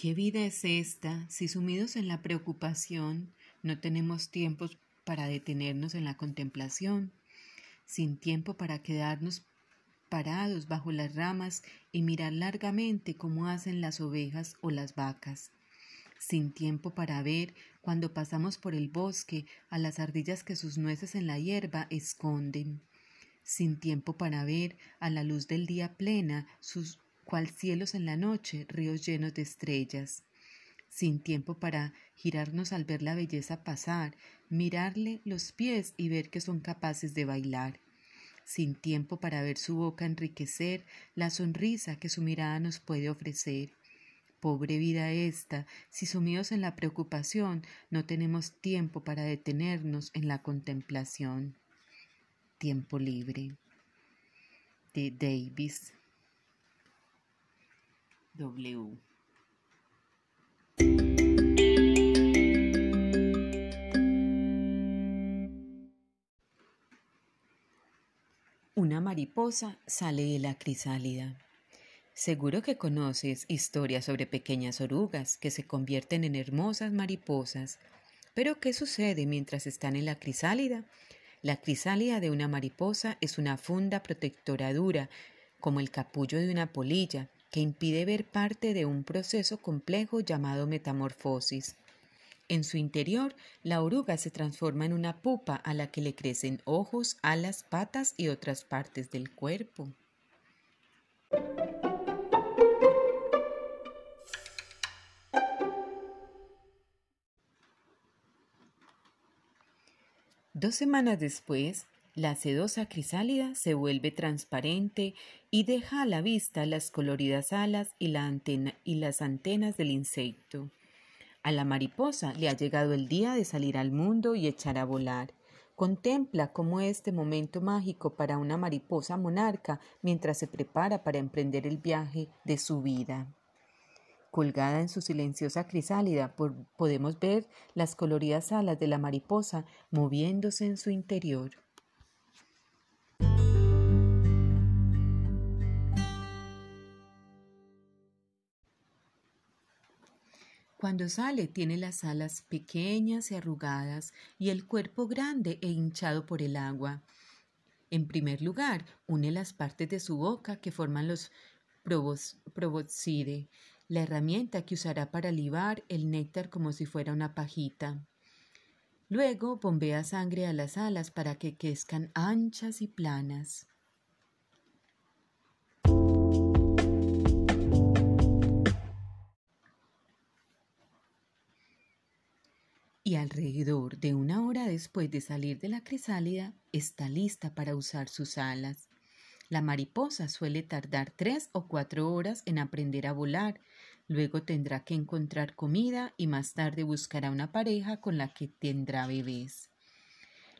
¿Qué vida es esta si sumidos en la preocupación no tenemos tiempos para detenernos en la contemplación, sin tiempo para quedarnos parados bajo las ramas y mirar largamente cómo hacen las ovejas o las vacas, sin tiempo para ver cuando pasamos por el bosque a las ardillas que sus nueces en la hierba esconden, sin tiempo para ver a la luz del día plena sus cual cielos en la noche, ríos llenos de estrellas, sin tiempo para girarnos al ver la belleza pasar, mirarle los pies y ver que son capaces de bailar, sin tiempo para ver su boca enriquecer la sonrisa que su mirada nos puede ofrecer. Pobre vida esta, si sumidos en la preocupación no tenemos tiempo para detenernos en la contemplación. Tiempo libre. De Davis. Una mariposa sale de la crisálida. Seguro que conoces historias sobre pequeñas orugas que se convierten en hermosas mariposas. Pero ¿qué sucede mientras están en la crisálida? La crisálida de una mariposa es una funda protectora dura, como el capullo de una polilla, que impide ver parte de un proceso complejo llamado metamorfosis. En su interior, la oruga se transforma en una pupa a la que le crecen ojos, alas, patas y otras partes del cuerpo. Dos semanas después, la sedosa crisálida se vuelve transparente y deja a la vista las coloridas alas y, las antenas del insecto. A la mariposa le ha llegado el día de salir al mundo y echar a volar. Contempla cómo este momento mágico para una mariposa monarca mientras se prepara para emprender el viaje de su vida. Colgada en su silenciosa crisálida podemos ver las coloridas alas de la mariposa moviéndose en su interior. Cuando sale tiene las alas pequeñas y arrugadas y el cuerpo grande e hinchado por el agua. En primer lugar, une las partes de su boca que forman los proboscide, la herramienta que usará para libar el néctar como si fuera una pajita. Luego bombea sangre a las alas para que crezcan anchas y planas. Y alrededor de una hora después de salir de la crisálida está lista para usar sus alas. La mariposa suele tardar tres o cuatro horas en aprender a volar, luego tendrá que encontrar comida y más tarde buscará una pareja con la que tendrá bebés.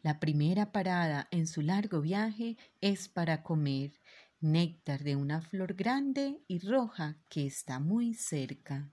La primera parada en su largo viaje es para comer néctar de una flor grande y roja que está muy cerca.